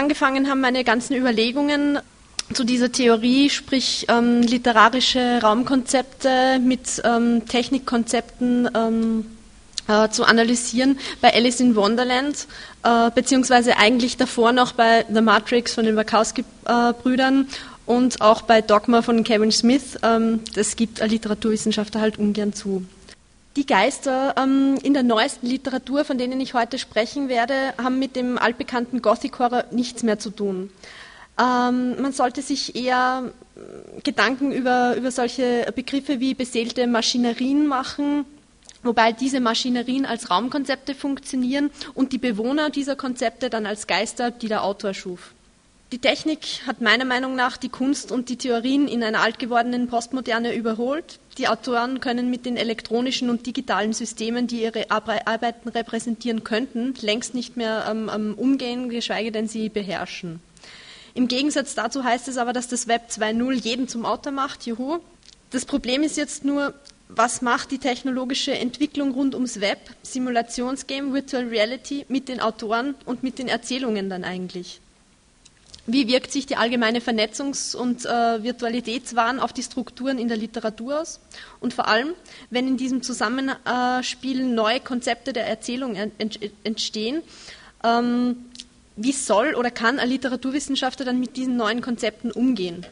angefangen haben meine ganzen Überlegungen zu dieser Theorie, sprich ähm, literarische Raumkonzepte mit ähm, Technikkonzepten ähm, äh, zu analysieren, bei Alice in Wonderland, äh, beziehungsweise eigentlich davor noch bei The Matrix von den Wachowski-Brüdern und auch bei Dogma von Kevin Smith. Ähm, das gibt ein Literaturwissenschaftler halt ungern zu. Die Geister ähm, in der neuesten Literatur, von denen ich heute sprechen werde, haben mit dem altbekannten Gothic Horror nichts mehr zu tun. Ähm, man sollte sich eher Gedanken über, über solche Begriffe wie beseelte Maschinerien machen, wobei diese Maschinerien als Raumkonzepte funktionieren und die Bewohner dieser Konzepte dann als Geister, die der Autor schuf. Die Technik hat meiner Meinung nach die Kunst und die Theorien in einer altgewordenen Postmoderne überholt. Die Autoren können mit den elektronischen und digitalen Systemen, die ihre Arbeiten repräsentieren könnten, längst nicht mehr ähm, umgehen, geschweige denn sie beherrschen. Im Gegensatz dazu heißt es aber, dass das Web 2.0 jeden zum Autor macht. Juhu. Das Problem ist jetzt nur, was macht die technologische Entwicklung rund ums Web, Simulationsgame, Virtual Reality mit den Autoren und mit den Erzählungen dann eigentlich? Wie wirkt sich die allgemeine Vernetzungs- und äh, Virtualitätswahn auf die Strukturen in der Literatur aus? Und vor allem, wenn in diesem Zusammenspiel neue Konzepte der Erzählung entstehen, ähm, wie soll oder kann ein Literaturwissenschaftler dann mit diesen neuen Konzepten umgehen?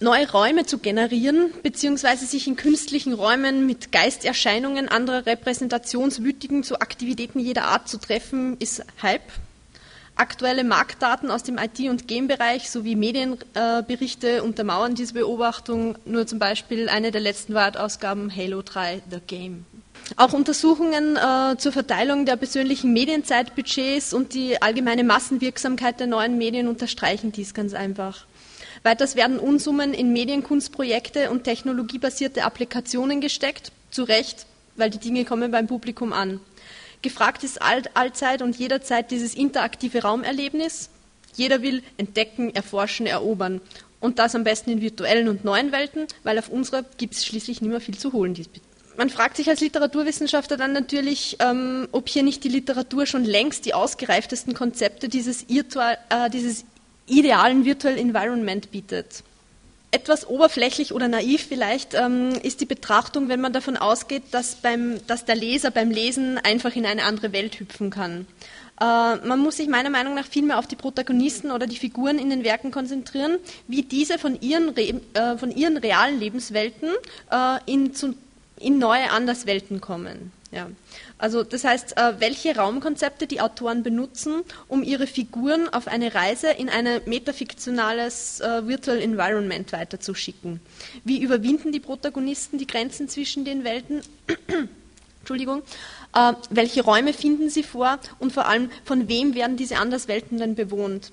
Neue Räume zu generieren, beziehungsweise sich in künstlichen Räumen mit Geisterscheinungen anderer Repräsentationswütigen zu Aktivitäten jeder Art zu treffen, ist Hype. Aktuelle Marktdaten aus dem IT- und Game-Bereich sowie Medienberichte untermauern diese Beobachtung. Nur zum Beispiel eine der letzten Wortausgaben Halo 3 The Game. Auch Untersuchungen äh, zur Verteilung der persönlichen Medienzeitbudgets und die allgemeine Massenwirksamkeit der neuen Medien unterstreichen dies ganz einfach. Weiters werden Unsummen in Medienkunstprojekte und technologiebasierte Applikationen gesteckt, zu Recht, weil die Dinge kommen beim Publikum an. Gefragt ist all, allzeit und jederzeit dieses interaktive Raumerlebnis. Jeder will entdecken, erforschen, erobern. Und das am besten in virtuellen und neuen Welten, weil auf unserer gibt es schließlich nicht mehr viel zu holen man fragt sich als Literaturwissenschaftler dann natürlich, ähm, ob hier nicht die Literatur schon längst die ausgereiftesten Konzepte dieses, Irtual, äh, dieses idealen Virtual Environment bietet. Etwas oberflächlich oder naiv vielleicht ähm, ist die Betrachtung, wenn man davon ausgeht, dass, beim, dass, der Leser beim Lesen einfach in eine andere Welt hüpfen kann. Äh, man muss sich meiner Meinung nach vielmehr auf die Protagonisten oder die Figuren in den Werken konzentrieren, wie diese von ihren, äh, von ihren realen Lebenswelten äh, in, zu, in neue Anderswelten kommen. Ja. Also das heißt, äh, welche Raumkonzepte die Autoren benutzen, um ihre Figuren auf eine Reise in ein metafiktionales äh, Virtual Environment weiterzuschicken. Wie überwinden die Protagonisten die Grenzen zwischen den Welten? Entschuldigung. Äh, welche Räume finden sie vor und vor allem von wem werden diese Anderswelten dann bewohnt?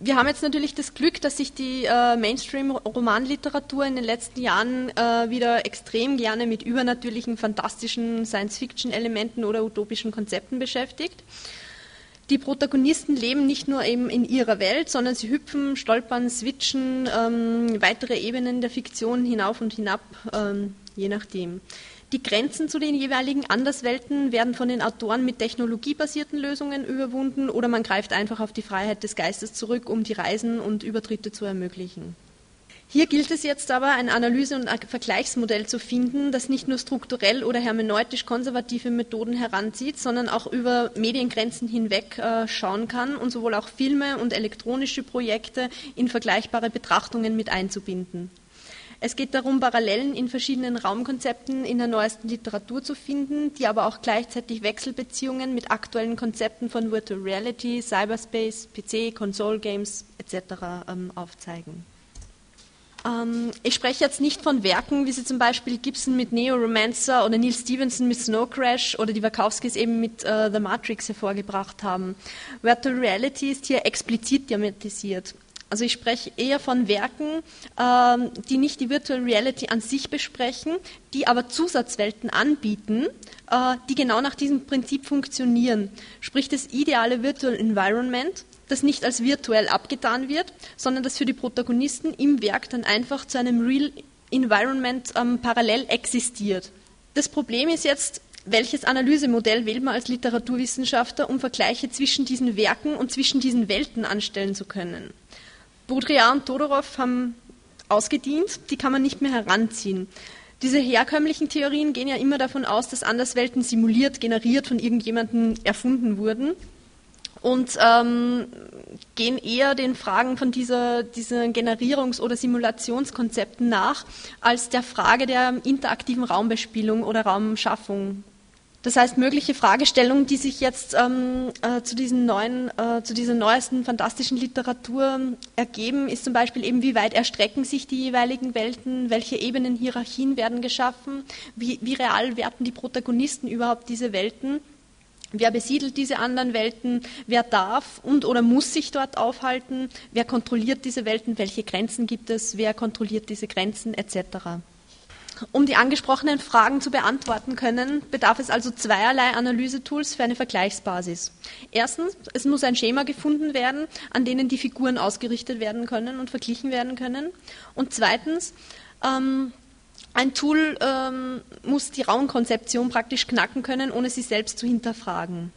Wir haben jetzt natürlich das Glück, dass sich die äh, Mainstream-Romanliteratur in den letzten Jahren äh, wieder extrem gerne mit übernatürlichen, fantastischen Science-Fiction-Elementen oder utopischen Konzepten beschäftigt. Die Protagonisten leben nicht nur eben in ihrer Welt, sondern sie hüpfen, stolpern, switchen ähm, weitere Ebenen der Fiktion hinauf und hinab, ähm, je nachdem. Die Grenzen zu den jeweiligen Anderswelten werden von den Autoren mit technologiebasierten Lösungen überwunden oder man greift einfach auf die Freiheit des Geistes zurück, um die Reisen und Übertritte zu ermöglichen. Hier gilt es jetzt aber, ein Analyse- und Vergleichsmodell zu finden, das nicht nur strukturell oder hermeneutisch konservative Methoden heranzieht, sondern auch über Mediengrenzen hinweg äh, schauen kann und sowohl auch Filme und elektronische Projekte in vergleichbare Betrachtungen mit einzubinden. Es geht darum, Parallelen in verschiedenen Raumkonzepten in der neuesten Literatur zu finden, die aber auch gleichzeitig Wechselbeziehungen mit aktuellen Konzepten von Virtual Reality, Cyberspace, PC, Console Games etc. Ähm, aufzeigen. Ähm, ich spreche jetzt nicht von Werken, wie sie zum Beispiel Gibson mit Neo Romancer oder Neil Stevenson mit Snow Crash oder die Wachowskis eben mit äh, The Matrix hervorgebracht haben. Virtual Reality ist hier explizit thematisiert. Also ich spreche eher von Werken, ähm, die nicht die Virtual Reality an sich besprechen, die aber Zusatzwelten anbieten, äh, die genau nach diesem Prinzip funktionieren. Sprich das ideale Virtual Environment, das nicht als virtuell abgetan wird, sondern das für die Protagonisten im Werk dann einfach zu einem Real Environment ähm, parallel existiert. Das Problem ist jetzt, welches Analysemodell wählt man als Literaturwissenschaftler, um Vergleiche zwischen diesen Werken und zwischen diesen Welten anstellen zu können? Baudrillard und Todorov haben ausgedient, die kann man nicht mehr heranziehen. Diese herkömmlichen Theorien gehen ja immer davon aus, dass Anderswelten simuliert, generiert von irgendjemandem erfunden wurden und ähm, gehen eher den Fragen von dieser, diesen Generierungs- oder Simulationskonzepten nach, als der Frage der interaktiven Raumbespielung oder Raumschaffung. Das heißt, mögliche Fragestellungen, die sich jetzt ähm, äh, zu, diesen neuen, äh, zu dieser neuesten fantastischen Literatur ergeben, ist zum Beispiel eben, wie weit erstrecken sich die jeweiligen Welten, welche Ebenen, Hierarchien werden geschaffen, wie, wie real werden die Protagonisten überhaupt diese Welten Wer besiedelt diese anderen Welten? Wer darf und oder muss sich dort aufhalten? Wer kontrolliert diese Welten? Welche Grenzen gibt es? Wer kontrolliert diese Grenzen etc.? Um die angesprochenen Fragen zu beantworten können, bedarf es also zweierlei Analysetools für eine Vergleichsbasis. Erstens, es muss ein Schema gefunden werden, an denen die Figuren ausgerichtet werden können und verglichen werden können. Und zweitens, ähm, ein Tool ähm, muss die Raumkonzeption praktisch knacken können, ohne sie selbst zu hinterfragen.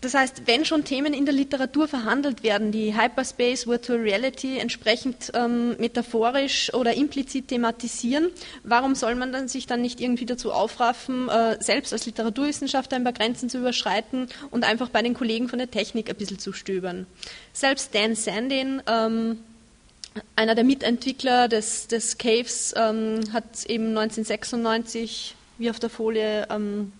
Das heißt, wenn schon Themen in der Literatur verhandelt werden, die Hyperspace, Virtual Reality entsprechend ähm, metaphorisch oder implizit thematisieren, warum soll man dann sich dann nicht irgendwie dazu aufraffen, äh, selbst als Literaturwissenschaftler ein paar Grenzen zu überschreiten und einfach bei den Kollegen von der Technik ein bisschen zu stöbern? Selbst Dan Sandin, ähm, einer der Mitentwickler des, des Caves ähm, hat eben 1996, wie auf der Folie ähm,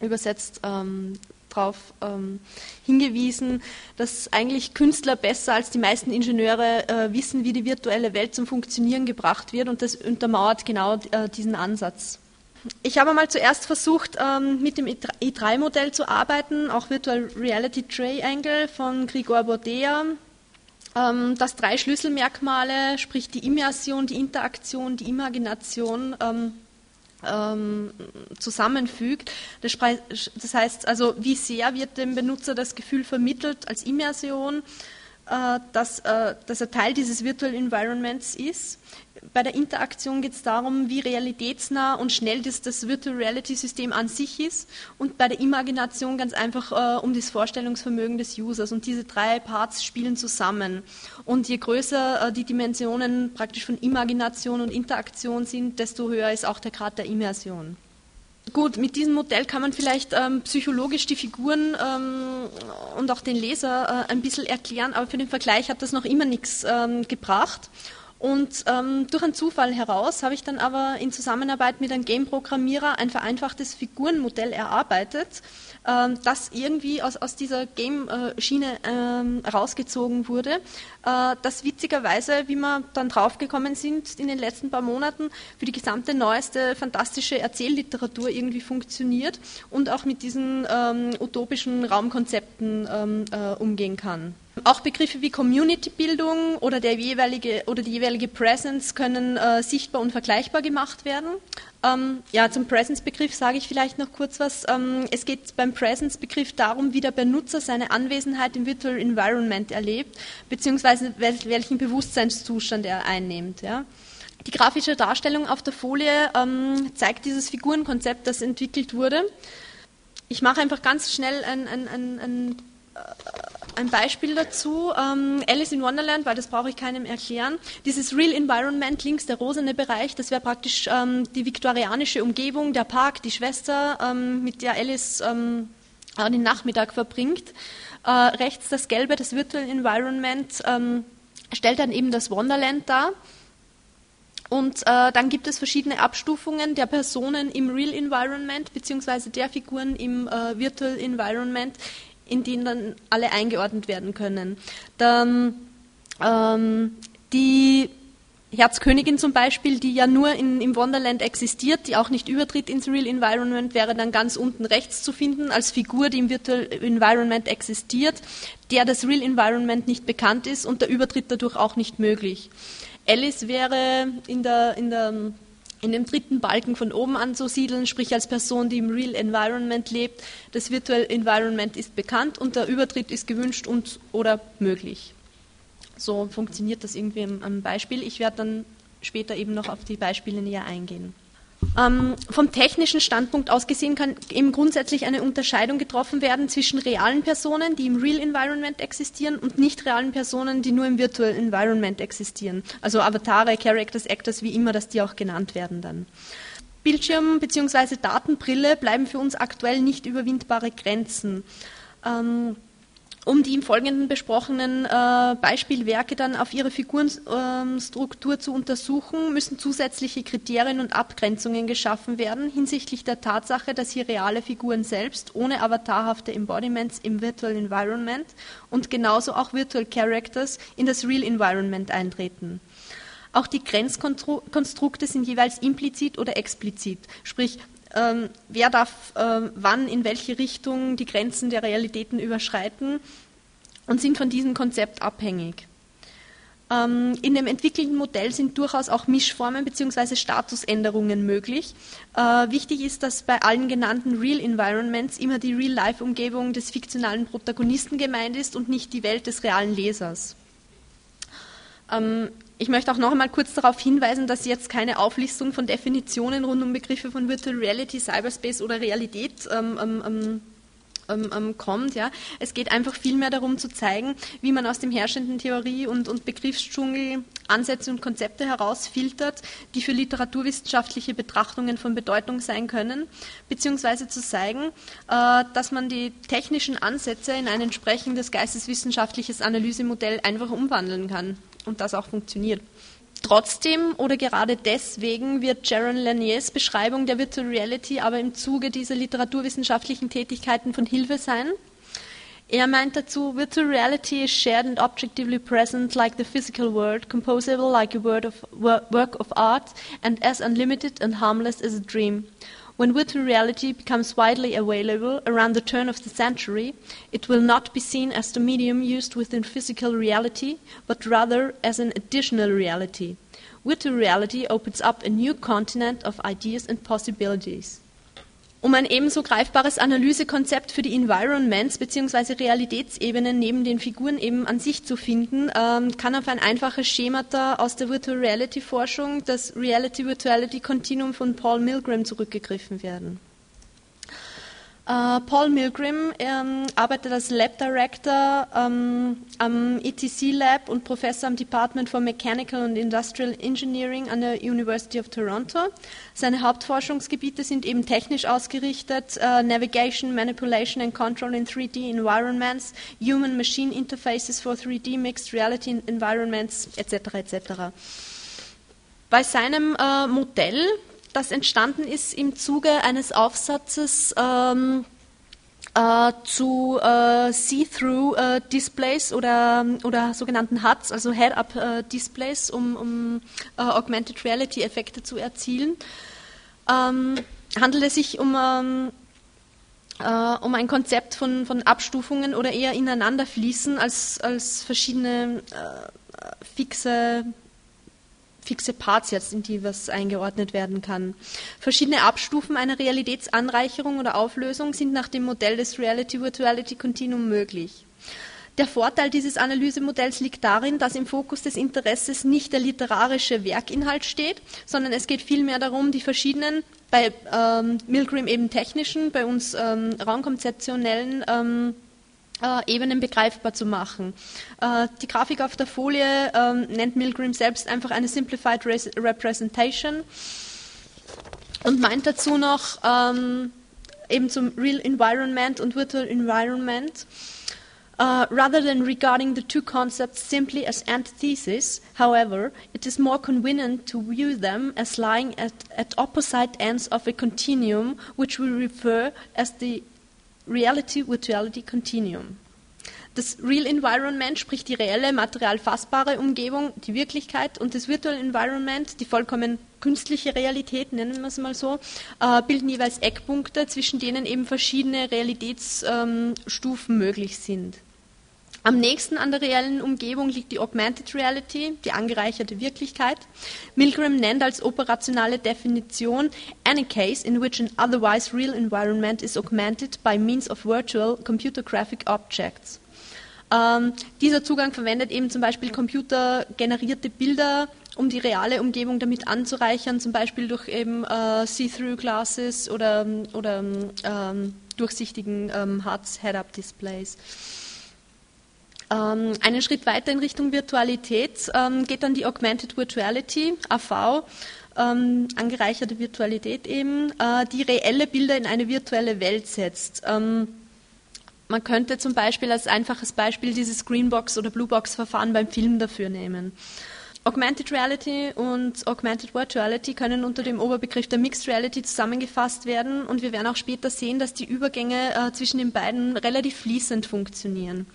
übersetzt, ähm, darauf ähm, hingewiesen, dass eigentlich Künstler besser als die meisten Ingenieure äh, wissen, wie die virtuelle Welt zum Funktionieren gebracht wird und das untermauert genau äh, diesen Ansatz. Ich habe mal zuerst versucht, ähm, mit dem E3-Modell zu arbeiten, auch Virtual Reality Triangle von Grigor Bordea, ähm, das drei Schlüsselmerkmale, sprich die Immersion, die Interaktion, die Imagination, ähm, zusammenfügt. Das, das, heißt also, wie sehr wird dem Benutzer das Gefühl vermittelt als Immersion, dass, äh, dass er Teil dieses Virtual Environments ist. Bei der Interaktion geht es darum, wie realitätsnah und schnell das, das Virtual Reality System an sich ist. Und bei der Imagination ganz einfach äh, um das Vorstellungsvermögen des Users. Und diese drei Parts spielen zusammen. Und je größer äh, die Dimensionen praktisch von Imagination und Interaktion sind, desto höher ist auch der Grad der Immersion. Gut, mit diesem Modell kann man vielleicht ähm, psychologisch die Figuren ähm, und auch den Leser äh, ein bisschen erklären, aber für den Vergleich hat das noch immer nichts ähm, gebracht. Und ähm, durch einen Zufall heraus habe ich dann aber in Zusammenarbeit mit einem Game-Programmierer ein vereinfachtes Figurenmodell erarbeitet, ähm, das irgendwie aus, aus dieser Game-Schiene ähm, rausgezogen wurde, äh, das witzigerweise, wie wir dann draufgekommen sind in den letzten paar Monaten, für die gesamte neueste fantastische Erzählliteratur irgendwie funktioniert und auch mit diesen ähm, utopischen Raumkonzepten ähm, äh, umgehen kann. Auch Begriffe wie Community-Bildung oder, oder die jeweilige Presence können äh, sichtbar und vergleichbar gemacht werden. Ähm, ja, zum Presence-Begriff sage ich vielleicht noch kurz was. Ähm, es geht beim Presence-Begriff darum, wie der Benutzer seine Anwesenheit im Virtual Environment erlebt, beziehungsweise welchen Bewusstseinszustand er einnimmt. Ja. Die grafische Darstellung auf der Folie ähm, zeigt dieses Figurenkonzept, das entwickelt wurde. Ich mache einfach ganz schnell ein, ein, ein, ein ein Beispiel dazu. Ähm, Alice in Wonderland, weil das brauche ich keinem erklären. Dieses Real Environment, links der rosene Bereich, das wäre praktisch ähm, die viktorianische Umgebung, der Park, die Schwester, ähm, mit der Alice ähm, den Nachmittag verbringt. Äh, rechts das gelbe, das Virtual Environment, ähm, stellt dann eben das Wonderland dar. Und äh, dann gibt es verschiedene Abstufungen der Personen im Real Environment beziehungsweise der Figuren im äh, Virtual Environment, in denen dann alle eingeordnet werden können. Dann ähm, die Herzkönigin zum Beispiel, die ja nur in, im Wonderland existiert, die auch nicht übertritt ins Real Environment, wäre dann ganz unten rechts zu finden als Figur, die im Virtual Environment existiert, der das Real Environment nicht bekannt ist und der Übertritt dadurch auch nicht möglich. Alice wäre in der, in der in dem dritten Balken von oben anzusiedeln, sprich als Person, die im Real Environment lebt. Das Virtual Environment ist bekannt und der Übertritt ist gewünscht und oder möglich. So funktioniert das irgendwie am Beispiel. Ich werde dann später eben noch auf die Beispiele näher eingehen. Ähm, vom technischen Standpunkt aus gesehen kann eben grundsätzlich eine Unterscheidung getroffen werden zwischen realen Personen, die im Real Environment existieren, und nicht realen Personen, die nur im Virtual Environment existieren. Also Avatare, Characters, Actors, wie immer, dass die auch genannt werden dann. Bildschirm bzw. Datenbrille bleiben für uns aktuell nicht überwindbare Grenzen. Ähm, um die im Folgenden besprochenen äh, Beispielwerke dann auf ihre Figurenstruktur äh, zu untersuchen, müssen zusätzliche Kriterien und Abgrenzungen geschaffen werden hinsichtlich der Tatsache, dass hier reale Figuren selbst ohne avatarhafte Embodiments im Virtual Environment und genauso auch Virtual Characters in das Real Environment eintreten. Auch die Grenzkonstrukte sind jeweils implizit oder explizit, sprich ähm, wer darf äh, wann in welche Richtung die Grenzen der Realitäten überschreiten und sind von diesem Konzept abhängig. Ähm, in dem entwickelten Modell sind durchaus auch Mischformen bzw. Statusänderungen möglich. Äh, wichtig ist, dass bei allen genannten Real Environments immer die Real-Life-Umgebung des fiktionalen Protagonisten gemeint ist und nicht die Welt des realen Lesers. Ich möchte auch noch einmal kurz darauf hinweisen, dass jetzt keine Auflistung von Definitionen rund um Begriffe von Virtual Reality, Cyberspace oder Realität ähm, ähm, ähm, ähm, ähm kommt. Ja. Es geht einfach vielmehr darum zu zeigen, wie man aus dem herrschenden Theorie- und, und Begriffsdschungel Ansätze und Konzepte herausfiltert, die für literaturwissenschaftliche Betrachtungen von Bedeutung sein können, beziehungsweise zu zeigen, äh, dass man die technischen Ansätze in ein entsprechendes geisteswissenschaftliches Analysemodell einfach umwandeln kann und das auch funktioniert. Trotzdem oder gerade deswegen wird Jaron Laniers Beschreibung der Virtual Reality aber im Zuge dieser literaturwissenschaftlichen Tätigkeiten von Hilfe sein. Er meint dazu, Virtual Reality is shared and objectively present like the physical world, composable like a of, work of art and as unlimited and harmless as a dream. When virtual reality becomes widely available around the turn of the century, it will not be seen as the medium used within physical reality, but rather as an additional reality. Virtual reality opens up a new continent of ideas and possibilities. Um ein ebenso greifbares Analysekonzept für die Environments bzw. Realitätsebenen neben den Figuren eben an sich zu finden, ähm, kann auf ein einfaches Schemata aus der Virtual Reality Forschung, das Reality Virtuality Continuum von Paul Milgram, zurückgegriffen werden. Uh, Paul Milgram ähm, arbeitet als Lab Director ähm, am ETC Lab und Professor am Department for Mechanical and Industrial Engineering an der University of Toronto. Seine Hauptforschungsgebiete sind eben technisch ausgerichtet, uh, Navigation, Manipulation and Control in 3D Environments, Human-Machine Interfaces for 3D Mixed Reality Environments etc. etc. Bei seinem äh, Modell das entstanden ist im Zuge eines Aufsatzes ähm, äh, zu äh, See-Through-Displays äh, oder, oder sogenannten HUDs, also Head-Up-Displays, um, um äh, Augmented Reality-Effekte zu erzielen. Ähm, handelt es sich um, ähm, äh, um ein Konzept von, von Abstufungen oder eher ineinanderfließen als, als verschiedene äh, fixe fixe Parts jetzt, in die was eingeordnet werden kann. Verschiedene Abstufen einer Realitätsanreicherung oder Auflösung sind nach dem Modell des Reality-Virtuality Continuum möglich. Der Vorteil dieses Analysemodells liegt darin, dass im Fokus des Interesses nicht der literarische Werkinhalt steht, sondern es geht vielmehr darum, die verschiedenen, bei ähm, Milgram eben technischen, bei uns ähm, raumkonzeptionellen ähm, äh, Ebenen begreifbar zu machen. Äh, die Grafik auf der Folie ähm, nennt Milgram selbst einfach eine Simplified Representation und meint dazu noch ähm, eben zum Real Environment und Virtual Environment. Uh, rather than regarding the two concepts simply as antitheses, however, it is more convenient to view them as lying at, at opposite ends of a continuum, which we refer as the Reality-Virtuality Continuum. Das Real Environment, sprich die reelle, material fassbare Umgebung, die Wirklichkeit und das Virtual Environment, die vollkommen künstliche Realität, nennen wir es mal so, äh, bilden jeweils Eckpunkte, zwischen denen eben verschiedene Realitätsstufen ähm, möglich sind. Am nächsten an der reellen Umgebung liegt die Augmented Reality, die angereicherte Wirklichkeit. Milgram nennt als operationale Definition any case in which an otherwise real environment is augmented by means of virtual computer graphic objects. Ähm, dieser Zugang verwendet eben zum Beispiel computergenerierte Bilder, um die reale Umgebung damit anzureichern, zum Beispiel durch eben äh, See-Through-Glasses oder, oder ähm, durchsichtigen ähm, Heads-Head-Up-Displays. Ähm, einen Schritt weiter in Richtung Virtualität ähm, geht dann die Augmented Virtuality, AV, ähm, angereicherte Virtualität eben, äh, die reelle Bilder in eine virtuelle Welt setzt. Ähm, man könnte zum Beispiel als einfaches Beispiel dieses Greenbox- oder Bluebox-Verfahren beim Film dafür nehmen. Augmented Reality und Augmented Virtuality können unter dem Oberbegriff der Mixed Reality zusammengefasst werden und wir werden auch später sehen, dass die Übergänge äh, zwischen den beiden relativ fließend funktionieren.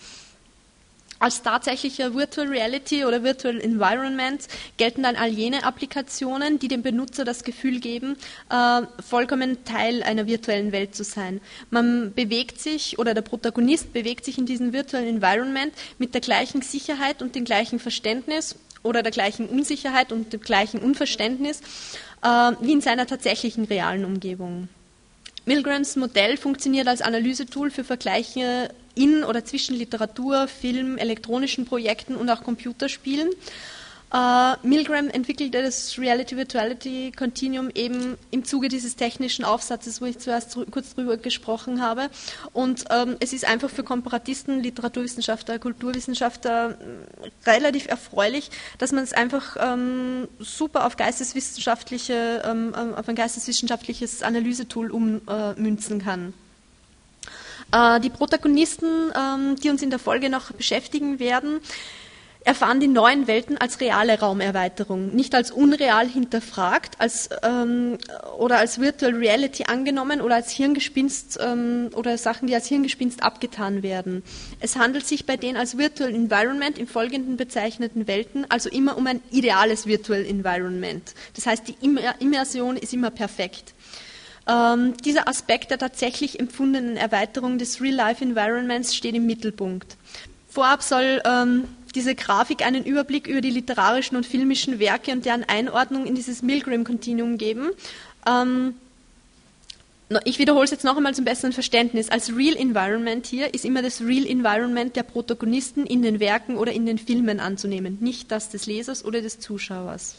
Als tatsächlicher Virtual Reality oder Virtual Environment gelten dann all jene Applikationen, die dem Benutzer das Gefühl geben, äh, vollkommen Teil einer virtuellen Welt zu sein. Man bewegt sich oder der Protagonist bewegt sich in diesem virtuellen Environment mit der gleichen Sicherheit und dem gleichen Verständnis oder der gleichen Unsicherheit und dem gleichen Unverständnis äh, wie in seiner tatsächlichen realen Umgebung. Milgrams Modell funktioniert als Analysetool für Vergleiche in oder zwischen Literatur, Film, elektronischen Projekten und auch Computerspielen. Uh, Milgram entwickelte das Reality-Virtuality Continuum eben im Zuge dieses technischen Aufsatzes, wo ich zuerst kurz drüber gesprochen habe. Und ähm, es ist einfach für Komparatisten, Literaturwissenschaftler, Kulturwissenschaftler äh, relativ erfreulich, dass man es einfach ähm, super auf geisteswissenschaftliche, ähm, ähm auf ein geisteswissenschaftliches Analysetool ummünzen äh, kann. Äh, die Protagonisten, ähm, die uns in der Folge noch beschäftigen werden, erfahren die neuen Welten als reale Raumerweiterung, nicht als unreal hinterfragt als, ähm, oder als Virtual Reality angenommen oder als Hirngespinst ähm, oder Sachen, die als Hirngespinst abgetan werden. Es handelt sich bei den als Virtual Environment im Folgenden bezeichneten Welten also immer um ein ideales Virtual Environment. Das heißt, die Immersion ist immer perfekt. Ähm, dieser Aspekt der tatsächlich empfundenen Erweiterung des Real-Life-Environments steht im Mittelpunkt. Vorab soll ähm, diese Grafik einen Überblick über die literarischen und filmischen Werke und deren Einordnung in dieses Milgram-Kontinuum geben. Ähm, ich wiederhole es jetzt noch einmal zum besseren Verständnis. Als Real Environment hier ist immer das Real Environment der Protagonisten in den Werken oder in den Filmen anzunehmen, nicht das des Lesers oder des Zuschauers.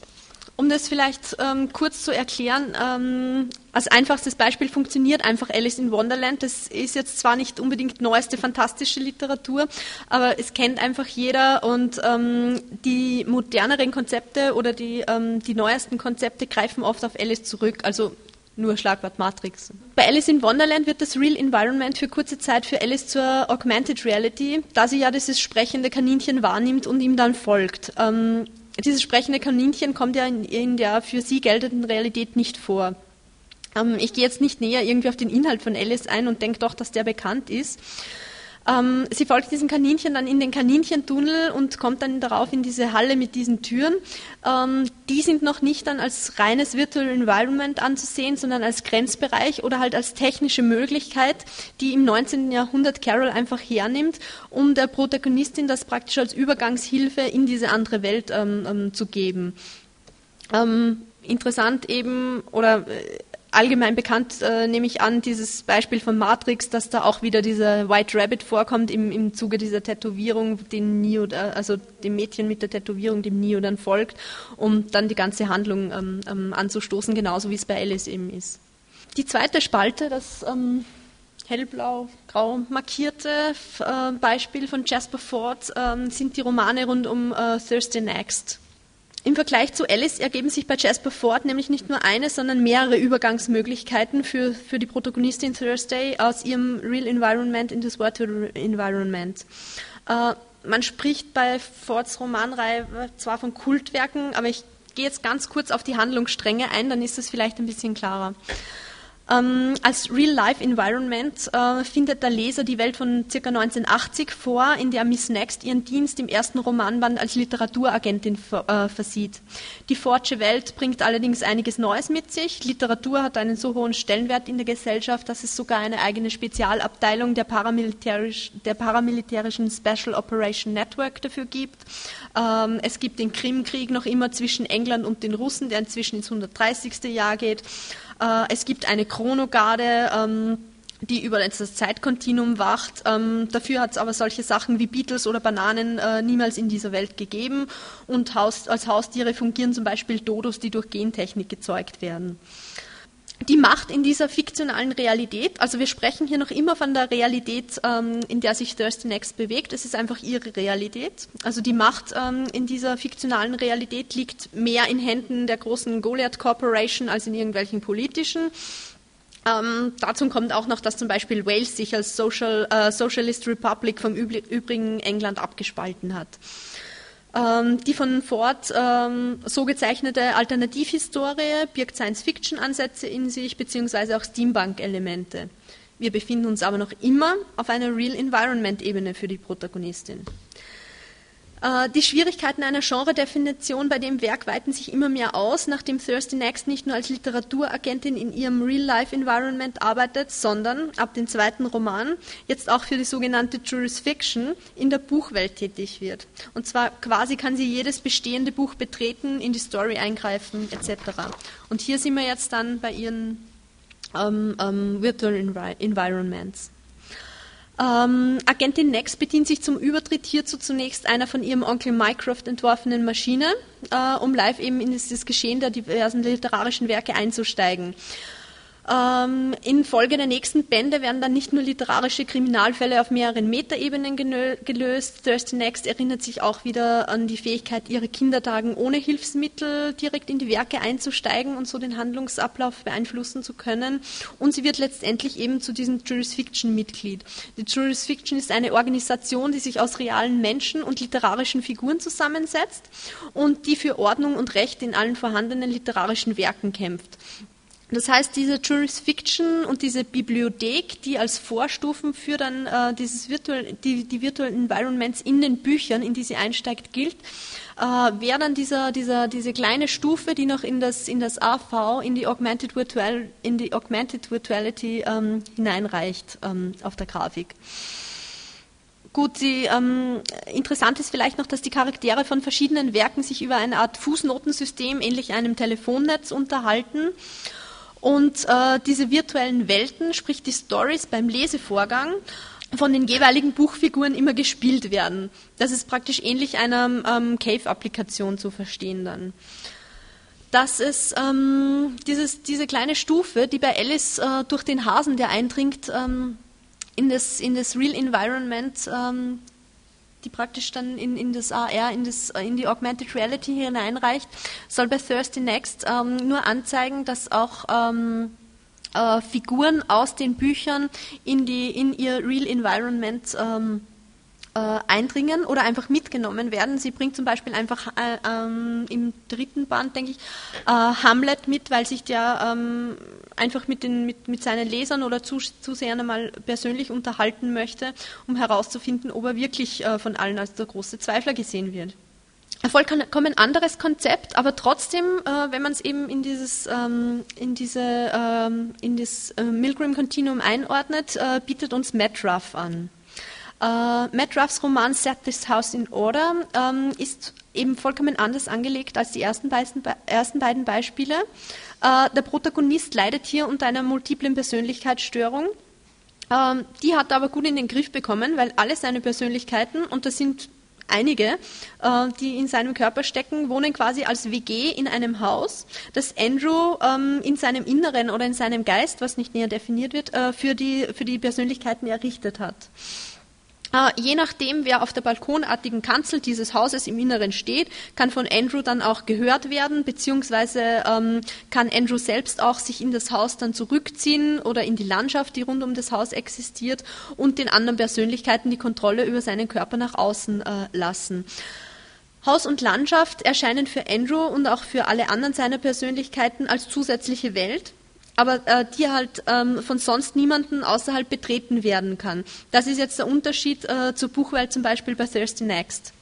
Um das vielleicht ähm, kurz zu erklären, ähm, als einfachstes Beispiel funktioniert einfach Alice in Wonderland. Das ist jetzt zwar nicht unbedingt neueste fantastische Literatur, aber es kennt einfach jeder und ähm, die moderneren Konzepte oder die, ähm, die neuesten Konzepte greifen oft auf Alice zurück. Also nur Schlagwort Matrix. Bei Alice in Wonderland wird das Real Environment für kurze Zeit für Alice zur Augmented Reality, da sie ja dieses sprechende Kaninchen wahrnimmt und ihm dann folgt. Dieses sprechende Kaninchen kommt ja in, in der für sie geltenden Realität nicht vor. Ähm, ich gehe jetzt nicht näher irgendwie auf den Inhalt von Alice ein und denke doch, dass der bekannt ist. Ähm, sie folgt diesem Kaninchen dann in den Kaninchentunnel und kommt dann darauf in diese Halle mit diesen Türen. Ähm, die sind noch nicht dann als reines Virtual Environment anzusehen, sondern als Grenzbereich oder halt als technische Möglichkeit, die im 19. Jahrhundert Carol einfach hernimmt, um der Protagonistin das praktisch als Übergangshilfe in diese andere Welt ähm, ähm zu geben. Ähm, interessant eben oder äh, allgemein bekannt, äh, nehme ich an, dieses Beispiel von Matrix, dass da auch wieder dieser White Rabbit vorkommt im, im Zuge dieser Tätowierung, den Neo, also dem Mädchen mit der Tätowierung, dem Neo dann folgt, um dann die ganze Handlung ähm, ähm, anzustoßen, genauso wie es bei Alice eben ist. Die zweite Spalte, das ähm, hellblau-grau markierte äh, Beispiel von Jasper Ford, ähm, sind die Romane rund um äh, Thursday Next. Im Vergleich zu Alice ergeben sich bei Jasper Ford nämlich nicht nur eine, sondern mehrere Übergangsmöglichkeiten für, für die Protagonistin Thursday aus ihrem Real Environment in das Virtual Environment. Äh, man spricht bei Fords Romanreihe zwar von Kultwerken, aber ich gehe jetzt ganz kurz auf die Handlungsstränge ein, dann ist es vielleicht ein bisschen klarer. Ähm, als Real-Life-Environment äh, findet der Leser die Welt von ca. 1980 vor, in der Miss Next ihren Dienst im ersten Romanband als Literaturagentin äh, versieht. Die Fordsche Welt bringt allerdings einiges Neues mit sich. Literatur hat einen so hohen Stellenwert in der Gesellschaft, dass es sogar eine eigene Spezialabteilung der, paramilitärisch, der paramilitärischen Special Operation Network dafür gibt. Ähm, es gibt den Krimkrieg noch immer zwischen England und den Russen, der inzwischen ins 130. Jahr geht. Äh, es gibt eine Chronogarde, ähm, die über das Zeitkontinuum wacht. Ähm, dafür hat es aber solche Sachen wie Beatles oder Bananen äh, niemals in dieser Welt gegeben. Und Haus, als Haustiere fungieren zum Beispiel Dodos, die durch Gentechnik gezeugt werden. Die Macht in dieser fiktionalen Realität, also wir sprechen hier noch immer von der Realität, ähm, in der sich Thursday Next bewegt, es ist einfach ihre Realität. Also die Macht ähm, in dieser fiktionalen Realität liegt mehr in Händen der großen Goliath Corporation als in irgendwelchen politischen. Ähm, dazu kommt auch noch, dass zum Beispiel Wales sich als Social, äh, Socialist Republic vom übrigen England abgespalten hat. Ähm, die von Ford ähm, so gezeichnete Alternativhistorie birgt Science-Fiction-Ansätze in sich, beziehungsweise auch Steampunk-Elemente. Wir befinden uns aber noch immer auf einer Real-Environment-Ebene für die Protagonistin. Äh, die Schwierigkeiten einer Genredefinition bei dem Werk weiten sich immer mehr aus, nachdem Thursday Next nicht nur als Literaturagentin in ihrem Real-Life-Environment arbeitet, sondern ab dem zweiten Roman jetzt auch für die sogenannte Jurisfiction in der Buchwelt tätig wird. Und zwar quasi kann sie jedes bestehende Buch betreten, in die Story eingreifen etc. Und hier sind wir jetzt dann bei ihren ähm, ähm, Virtual Environments. Ähm, Agentin Next bedient sich zum Übertritt hierzu zunächst einer von ihrem Onkel Mycroft entworfenen Maschine, äh, um live eben in das Geschehen der diversen literarischen Werke einzusteigen. Ähm, in Folge der nächsten Bände werden dann nicht nur literarische Kriminalfälle auf mehreren Metaebenen gelöst. Thirsty Next erinnert sich auch wieder an die Fähigkeit, ihre Kindertagen ohne Hilfsmittel direkt in die Werke einzusteigen und so den Handlungsablauf beeinflussen zu können. Und sie wird letztendlich eben zu diesem Jurisfiction-Mitglied. Die Jurisfiction ist eine Organisation, die sich aus realen Menschen und literarischen Figuren zusammensetzt und die für Ordnung und Recht in allen vorhandenen literarischen Werken kämpft. Das heißt, diese Jurisfiction und diese Bibliothek, die als Vorstufen für dann äh, dieses virtual, die, die virtuellen Environments in den Büchern, in die sie einsteigt, gilt, äh, wäre dann dieser, dieser, diese kleine Stufe, die noch in das, in das AV, in die Augmented, Virtual, in die Augmented Virtuality ähm, hineinreicht ähm, auf der Grafik. Gut, die, ähm, interessant ist vielleicht noch, dass die Charaktere von verschiedenen Werken sich über eine Art Fußnotensystem ähnlich einem Telefonnetz unterhalten und äh, diese virtuellen Welten, sprich die Stories beim Lesevorgang, von den jeweiligen Buchfiguren immer gespielt werden. Das ist praktisch ähnlich einer ähm, Cave-Applikation zu verstehen dann. Das ist ähm, dieses, diese kleine Stufe, die bei Alice äh, durch den Hasen, der eindringt, ähm, in, das, in das Real Environment ähm, die praktisch dann in, in das AR, in, das, in die Augmented Reality hineinreicht, soll bei Thirsty Next ähm, nur anzeigen, dass auch ähm, äh, Figuren aus den Büchern in, die, in ihr Real Environment ähm, äh, eindringen oder einfach mitgenommen werden. Sie bringt zum Beispiel einfach äh, ähm, im dritten Band, denke ich, äh, Hamlet mit, weil sich der ähm, einfach mit, den, mit, mit seinen Lesern oder Zusehern einmal persönlich unterhalten möchte, um herauszufinden, ob er wirklich äh, von allen als der große Zweifler gesehen wird. Ein vollkommen anderes Konzept, aber trotzdem, äh, wenn man es eben in dieses, ähm, in diese, ähm, in das äh, Milgram Continuum einordnet, bietet uns Matt Ruff an. Uh, Matt Ruffs Roman Set This House in Order ähm, ist eben vollkommen anders angelegt als die ersten beiden, ersten beiden Beispiele. Äh, der Protagonist leidet hier unter einer multiplen Persönlichkeitsstörung. Ähm, die hat er aber gut in den Griff bekommen, weil alle seine Persönlichkeiten, und das sind einige, äh, die in seinem Körper stecken, wohnen quasi als WG in einem Haus, das Andrew ähm, in seinem Inneren oder in seinem Geist, was nicht näher definiert wird, äh, für, die, für die Persönlichkeiten errichtet hat. Äh, je nachdem, wer auf der balkonartigen Kanzel dieses Hauses im Inneren steht, kann von Andrew dann auch gehört werden, beziehungsweise ähm, kann Andrew selbst auch sich in das Haus dann zurückziehen oder in die Landschaft, die rund um das Haus existiert, und den anderen Persönlichkeiten die Kontrolle über seinen Körper nach außen äh, lassen. Haus und Landschaft erscheinen für Andrew und auch für alle anderen seiner Persönlichkeiten als zusätzliche Welt aber äh, die halt ähm, von sonst niemanden außerhalb betreten werden kann. Das ist jetzt der Unterschied äh, zur Buchwelt zum Beispiel bei Thirsty Next.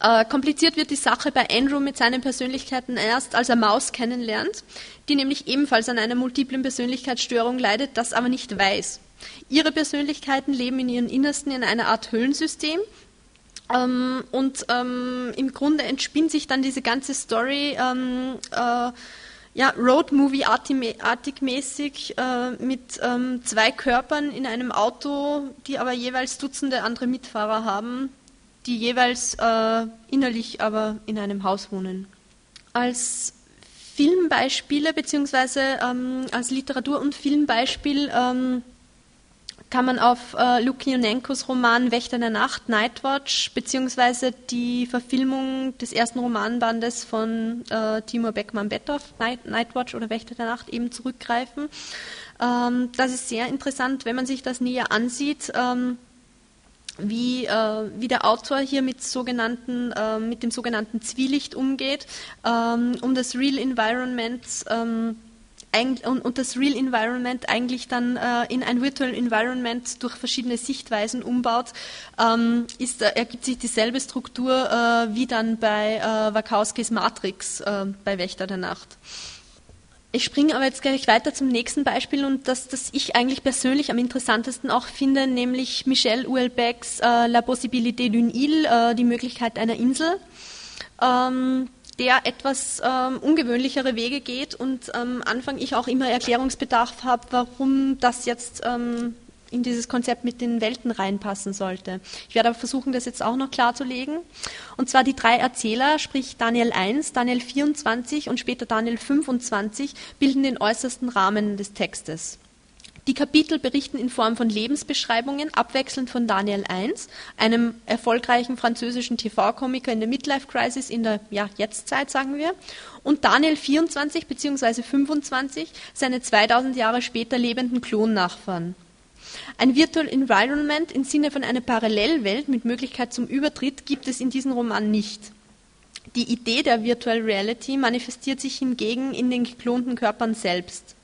Äh, kompliziert wird die Sache bei Andrew mit seinen Persönlichkeiten erst, als er Maus kennenlernt, die nämlich ebenfalls an einer multiplen Persönlichkeitsstörung leidet, das aber nicht weiß. Ihre Persönlichkeiten leben in ihren Innersten in einer Art Höhlensystem, ähm, und ähm, im Grunde entspinnt sich dann diese ganze Story ähm, äh, ja, Road-Movie-artig mäßig äh, mit ähm, zwei Körpern in einem Auto, die aber jeweils Dutzende andere Mitfahrer haben, die jeweils äh, innerlich aber in einem Haus wohnen. Als Filmbeispiele beziehungsweise ähm, als Literatur- und Filmbeispiel ähm, kann man auf äh, Lukionenkos Roman Wächter der Nacht, Nightwatch, beziehungsweise die Verfilmung des ersten Romanbandes von äh, Timur Beckmann-Bettow, Night, Nightwatch oder Wächter der Nacht, eben zurückgreifen. Ähm, das ist sehr interessant, wenn man sich das näher ansieht. Ähm, wie, äh, wie der Autor hier mit, sogenannten, äh, mit dem sogenannten Zwielicht umgeht, ähm, um das Real Environment ähm, und, und, das Real Environment eigentlich dann äh, in ein Virtual Environment durch verschiedene Sichtweisen umbaut, ähm, ist, äh, ergibt sich dieselbe Struktur äh, wie dann bei äh, Wachowskis Matrix äh, bei Wächter der Nacht. Ich springe aber jetzt gleich weiter zum nächsten Beispiel und das, das ich eigentlich persönlich am interessantesten auch finde, nämlich Michel Houellebecqs äh, La Possibilité d'une Île, äh, die Möglichkeit einer Insel, ähm, der etwas ähm, ungewöhnlichere Wege geht und am ähm, Anfang ich auch immer Erklärungsbedarf habe, warum das jetzt ähm, in dieses Konzept mit den Welten reinpassen sollte. Ich werde aber versuchen, das jetzt auch noch klarzulegen. Und zwar die drei Erzähler, sprich Daniel 1, Daniel 24 und später Daniel 25, bilden den äußersten Rahmen des Textes. Die Kapitel berichten in Form von Lebensbeschreibungen, abwechselnd von Daniel 1, einem erfolgreichen französischen TV-Komiker in der Midlife-Crisis in der ja, Jetztzeit, sagen wir, und Daniel 24 bzw. 25, seine 2000 Jahre später lebenden Klonnachfahren. Ein Virtual Environment im Sinne von einer Parallelwelt mit Möglichkeit zum Übertritt gibt es in diesem Roman nicht. Die Idee der Virtual Reality manifestiert sich hingegen in den geklonten Körpern selbst.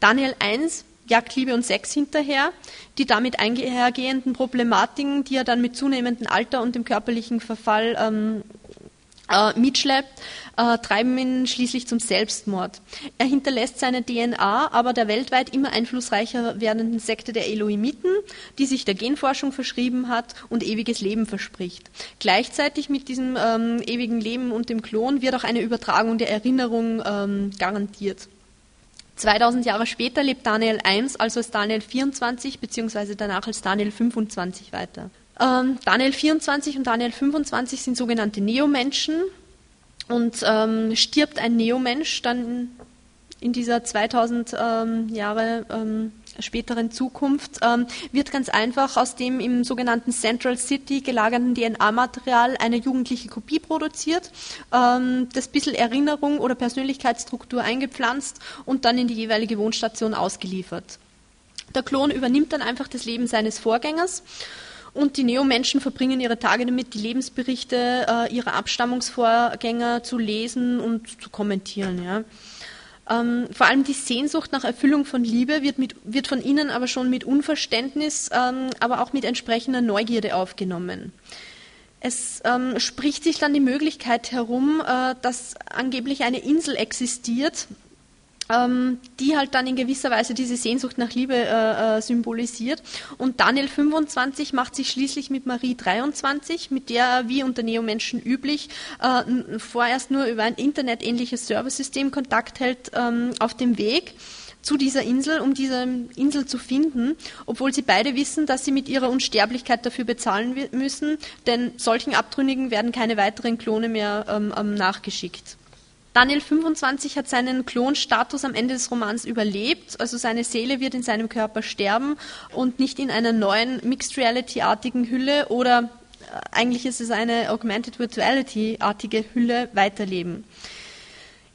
Daniel 1 jagt Liebe und Sex hinterher, die damit einhergehenden Problematiken, die er dann mit zunehmendem Alter und dem körperlichen Verfall ähm, äh, mitschleppt, äh, treiben ihn schließlich zum Selbstmord. Er hinterlässt seine DNA aber der weltweit immer einflussreicher werdenden Sekte der Elohimiten, die sich der Genforschung verschrieben hat und ewiges Leben verspricht. Gleichzeitig mit diesem ähm, ewigen Leben und dem Klon wird auch eine Übertragung der Erinnerung ähm, garantiert. 2000 Jahre später lebt Daniel 1 also als Daniel 24 beziehungsweise danach als Daniel 25 weiter. Ähm, Daniel 24 und Daniel 25 sind sogenannte Neomenschen und ähm, stirbt ein Neomensch dann in dieser 2000 ähm, Jahre ähm, späteren Zukunft, ähm, wird ganz einfach aus dem im sogenannten Central City gelagerten DNA-Material eine jugendliche Kopie produziert, ähm, das bisschen Erinnerung oder Persönlichkeitsstruktur eingepflanzt und dann in die jeweilige Wohnstation ausgeliefert. Der Klon übernimmt dann einfach das Leben seines Vorgängers und die Neomenschen verbringen ihre Tage damit, die Lebensberichte äh, ihrer Abstammungsvorgänger zu lesen und zu kommentieren. Ja. Ähm, vor allem die Sehnsucht nach Erfüllung von Liebe wird, mit, wird von ihnen aber schon mit Unverständnis, ähm, aber auch mit entsprechender Neugierde aufgenommen. Es ähm, spricht sich dann die Möglichkeit herum, äh, dass angeblich eine Insel existiert, die halt dann in gewisser Weise diese Sehnsucht nach Liebe äh, äh, symbolisiert. Und Daniel 25 macht sich schließlich mit Marie 23, mit der er wie unter Neomenschen üblich äh, vorerst nur über ein internetähnliches Serversystem Kontakt hält, ähm, auf dem Weg zu dieser Insel, um diese Insel zu finden, obwohl sie beide wissen, dass sie mit ihrer Unsterblichkeit dafür bezahlen müssen, denn solchen Abtrünnigen werden keine weiteren Klone mehr ähm, ähm nachgeschickt. Daniel 25 hat seinen Klonstatus am Ende des Romans überlebt, also seine Seele wird in seinem Körper sterben und nicht in einer neuen Mixed Reality-artigen Hülle oder äh, eigentlich ist es eine Augmented Virtuality-artige Hülle weiterleben.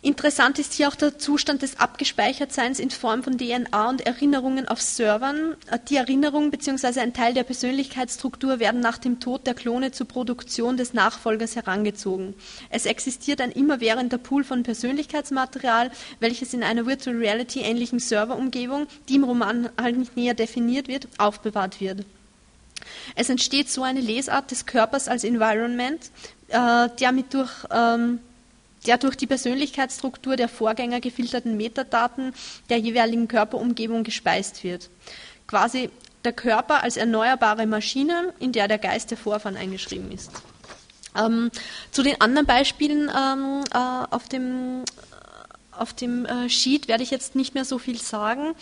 Interessant ist hier auch der Zustand des Abgespeichertseins in Form von DNA und Erinnerungen auf Servern. Die Erinnerung bzw. ein Teil der Persönlichkeitsstruktur werden nach dem Tod der Klone zur Produktion des Nachfolgers herangezogen. Es existiert ein immerwährender Pool von Persönlichkeitsmaterial, welches in einer Virtual Reality ähnlichen Serverumgebung, die im Roman halt nicht näher definiert wird, aufbewahrt wird. Es entsteht so eine Lesart des Körpers als Environment, äh, der mit durch ähm, der durch die Persönlichkeitsstruktur der Vorgänger gefilterten Metadaten der jeweiligen Körperumgebung gespeist wird. Quasi der Körper als erneuerbare Maschine, in der der Geist der Vorfahren eingeschrieben ist. Ähm, zu den anderen Beispielen ähm, äh, auf dem auf dem äh, Sheet werde ich jetzt nicht mehr so viel sagen.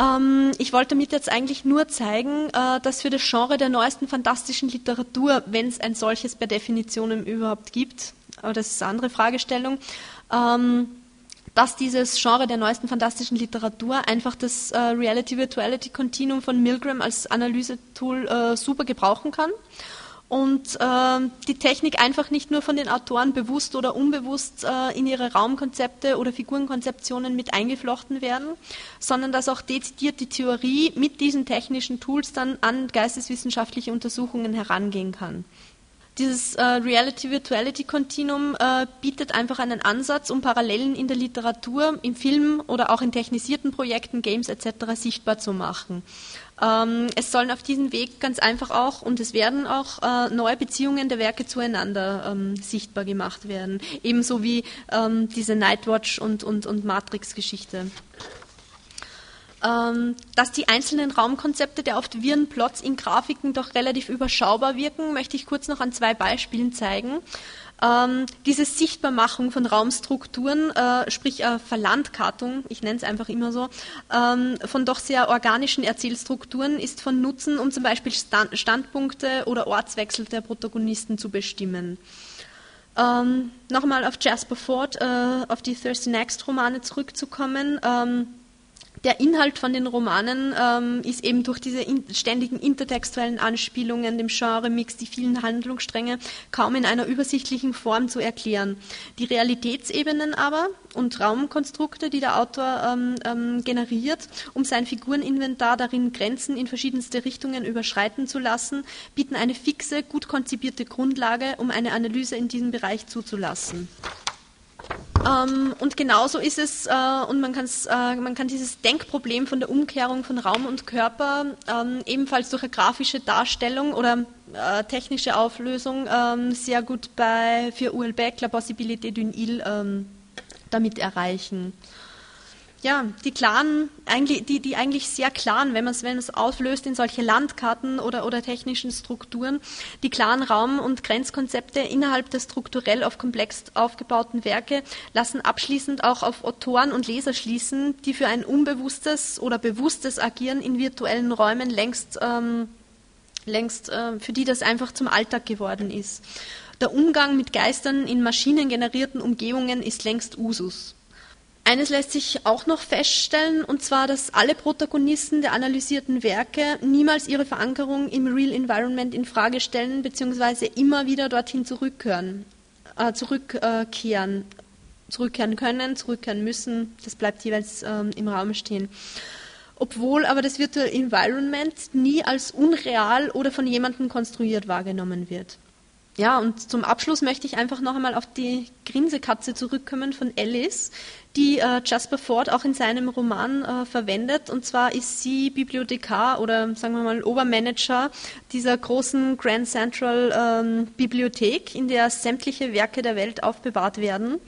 Ähm, ich wollte damit jetzt eigentlich nur zeigen, äh, dass für das Genre der neuesten fantastischen Literatur, wenn es ein solches per Definition überhaupt gibt, aber das ist eine andere Fragestellung, ähm, dass dieses Genre der neuesten fantastischen Literatur einfach das äh, Reality-Virtuality-Continuum von Milgram als Analysetool äh, super gebrauchen kann und äh, die Technik einfach nicht nur von den Autoren bewusst oder unbewusst äh, in ihre Raumkonzepte oder Figurenkonzeptionen mit eingeflochten werden, sondern dass auch dezidiert die Theorie mit diesen technischen Tools dann an geisteswissenschaftliche Untersuchungen herangehen kann. Dieses äh, Reality-Virtuality-Kontinuum äh, bietet einfach einen Ansatz, um Parallelen in der Literatur, im Film oder auch in technisierten Projekten, Games etc. sichtbar zu machen. Ähm, es sollen auf diesem Weg ganz einfach auch und es werden auch äh, neue Beziehungen der Werke zueinander ähm, sichtbar gemacht werden, ebenso wie ähm, diese Nightwatch und, und, und Matrix-Geschichte. Ähm, dass die einzelnen Raumkonzepte der oft wirren Plots in Grafiken doch relativ überschaubar wirken, möchte ich kurz noch an zwei Beispielen zeigen. Ähm, diese Sichtbarmachung von Raumstrukturen, äh, sprich äh, Verlandkartung, ich nenne es einfach immer so, ähm, von doch sehr organischen Erzählstrukturen ist von Nutzen, um zum Beispiel Stand Standpunkte oder Ortswechsel der Protagonisten zu bestimmen. Ähm, Nochmal auf Jasper Ford, äh, auf die Thursday Next Romane zurückzukommen. Ähm, der Inhalt von den Romanen ähm, ist eben durch diese in, ständigen intertextuellen Anspielungen, dem Genre-Mix, die vielen Handlungsstränge kaum in einer übersichtlichen Form zu erklären. Die Realitätsebenen aber und Raumkonstrukte, die der Autor ähm, ähm, generiert, um sein Figureninventar darin Grenzen in verschiedenste Richtungen überschreiten zu lassen, bieten eine fixe, gut konzipierte Grundlage, um eine Analyse in diesem Bereich zuzulassen. Ähm, und genauso ist es, äh, und man, äh, man, kann dieses Denkproblem von der Umkehrung von Raum und Körper ähm, ebenfalls durch eine grafische Darstellung oder äh, technische Auflösung ähm, sehr gut bei für Uelbeck La Possibilité d'une Île ähm, damit erreichen ja, die klaren, eigentlich, die, die eigentlich sehr klaren, wenn man es wenn auflöst in solche Landkarten oder, oder technischen Strukturen, die klaren Raum- und Grenzkonzepte innerhalb der strukturell auf komplex aufgebauten Werke lassen abschließend auch auf Autoren und Leser schließen, die für ein unbewusstes oder bewusstes Agieren in virtuellen Räumen längst, ähm, längst äh, für die das einfach zum Alltag geworden ist. Der Umgang mit Geistern in maschinengenerierten Umgebungen ist längst Usus. Eines lässt sich auch noch feststellen, und zwar, dass alle Protagonisten der analysierten Werke niemals ihre Verankerung im Real Environment in Frage stellen, beziehungsweise immer wieder dorthin zurückkehren, äh, zurückkehren, zurückkehren können, zurückkehren müssen. Das bleibt jeweils äh, im Raum stehen. Obwohl aber das Virtual Environment nie als unreal oder von jemandem konstruiert wahrgenommen wird. Ja, und zum Abschluss möchte ich einfach noch einmal auf die Grinsekatze zurückkommen von Alice, die äh, Jasper Ford auch in seinem Roman äh, verwendet. Und zwar ist sie Bibliothekar oder sagen wir mal Obermanager dieser großen Grand Central ähm, Bibliothek, in der sämtliche Werke der Welt aufbewahrt werden.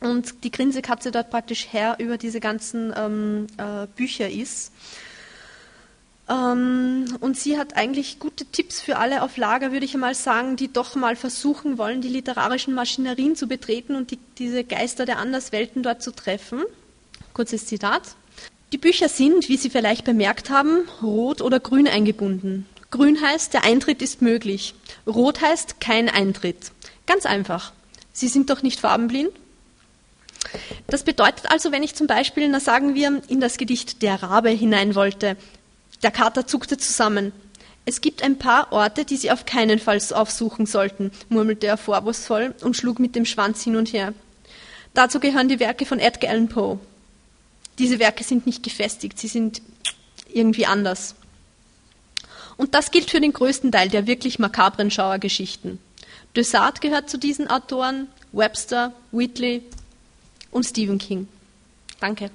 Und die Grinsekatze dort praktisch Herr über diese ganzen ähm, äh, Bücher ist. Ähm, und sie hat eigentlich gute Tipps für alle auf Lager, würde ich einmal sagen, die doch mal versuchen wollen, die literarischen Maschinerien zu betreten und die, diese Geister der Anderswelten dort zu treffen. Kurzes Zitat. Die Bücher sind, wie Sie vielleicht bemerkt haben, rot oder grün eingebunden. Grün heißt, der Eintritt ist möglich. Rot heißt kein Eintritt. Ganz einfach. Sie sind doch nicht farbenblind? Das bedeutet also, wenn ich zum Beispiel, na sagen wir, in das Gedicht Der Rabe hinein wollte, der Kater zuckte zusammen. Es gibt ein paar Orte, die Sie auf keinen Fall aufsuchen sollten, murmelte er vorwurfsvoll und schlug mit dem Schwanz hin und her. Dazu gehören die Werke von Edgar Allan Poe. Diese Werke sind nicht gefestigt, sie sind irgendwie anders. Und das gilt für den größten Teil der wirklich makabren Schauergeschichten. Dessart gehört zu diesen Autoren, Webster, Whitley und Stephen King. Danke.